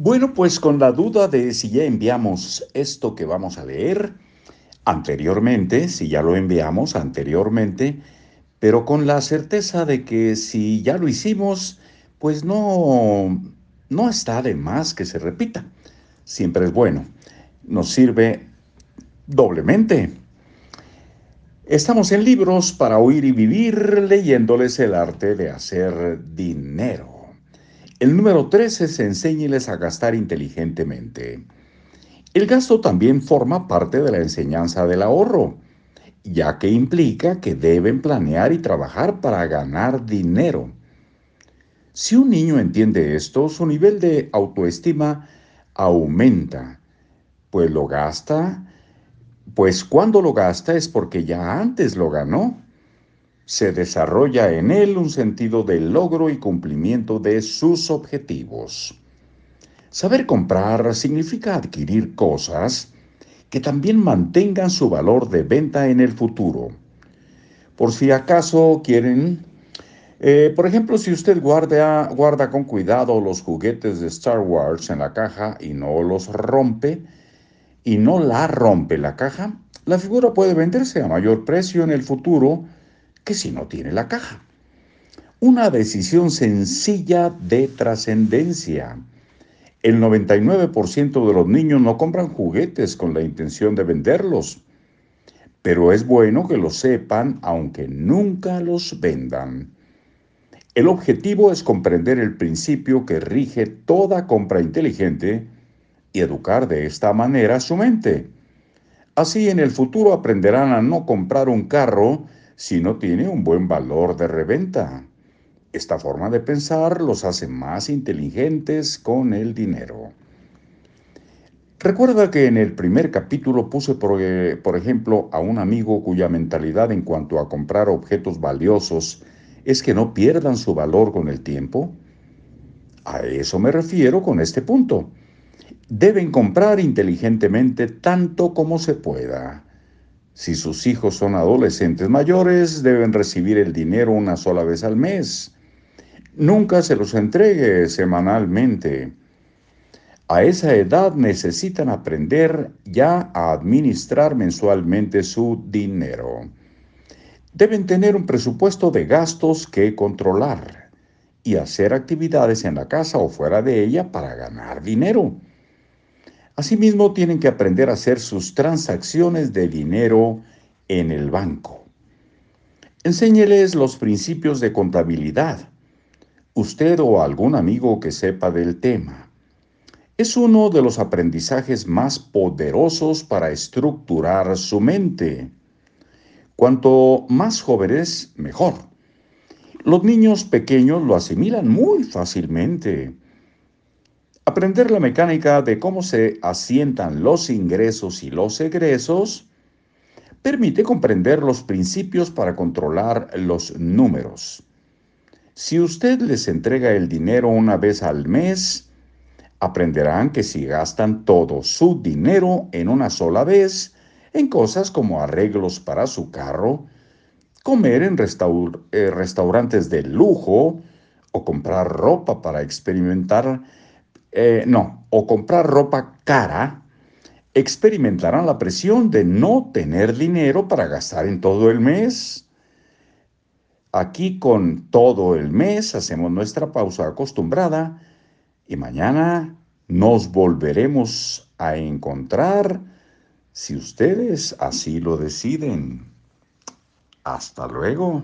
Bueno, pues con la duda de si ya enviamos esto que vamos a leer anteriormente, si ya lo enviamos anteriormente, pero con la certeza de que si ya lo hicimos, pues no, no está de más que se repita. Siempre es bueno. Nos sirve doblemente. Estamos en libros para oír y vivir leyéndoles el arte de hacer dinero. El número 13 es enséñeles a gastar inteligentemente. El gasto también forma parte de la enseñanza del ahorro, ya que implica que deben planear y trabajar para ganar dinero. Si un niño entiende esto, su nivel de autoestima aumenta, pues lo gasta, pues cuando lo gasta es porque ya antes lo ganó se desarrolla en él un sentido de logro y cumplimiento de sus objetivos. Saber comprar significa adquirir cosas que también mantengan su valor de venta en el futuro. Por si acaso quieren, eh, por ejemplo, si usted guarda, guarda con cuidado los juguetes de Star Wars en la caja y no los rompe, y no la rompe la caja, la figura puede venderse a mayor precio en el futuro que si no tiene la caja. Una decisión sencilla de trascendencia. El 99% de los niños no compran juguetes con la intención de venderlos, pero es bueno que lo sepan aunque nunca los vendan. El objetivo es comprender el principio que rige toda compra inteligente y educar de esta manera su mente. Así en el futuro aprenderán a no comprar un carro si no tiene un buen valor de reventa. Esta forma de pensar los hace más inteligentes con el dinero. Recuerda que en el primer capítulo puse, por, eh, por, ejemplo, a un amigo cuya mentalidad en cuanto a comprar objetos valiosos es que no pierdan su valor con el tiempo. A eso me refiero con este punto. Deben comprar inteligentemente tanto como se pueda. Si sus hijos son adolescentes mayores, deben recibir el dinero una sola vez al mes. Nunca se los entregue semanalmente. A esa edad necesitan aprender ya a administrar mensualmente su dinero. Deben tener un presupuesto de gastos que controlar y hacer actividades en la casa o fuera de ella para ganar dinero. Asimismo, tienen que aprender a hacer sus transacciones de dinero en el banco. Enséñeles los principios de contabilidad. Usted o algún amigo que sepa del tema. Es uno de los aprendizajes más poderosos para estructurar su mente. Cuanto más jóvenes, mejor. Los niños pequeños lo asimilan muy fácilmente. Aprender la mecánica de cómo se asientan los ingresos y los egresos permite comprender los principios para controlar los números. Si usted les entrega el dinero una vez al mes, aprenderán que si gastan todo su dinero en una sola vez, en cosas como arreglos para su carro, comer en eh, restaurantes de lujo o comprar ropa para experimentar eh, no, o comprar ropa cara, experimentarán la presión de no tener dinero para gastar en todo el mes. Aquí con todo el mes hacemos nuestra pausa acostumbrada y mañana nos volveremos a encontrar si ustedes así lo deciden. Hasta luego.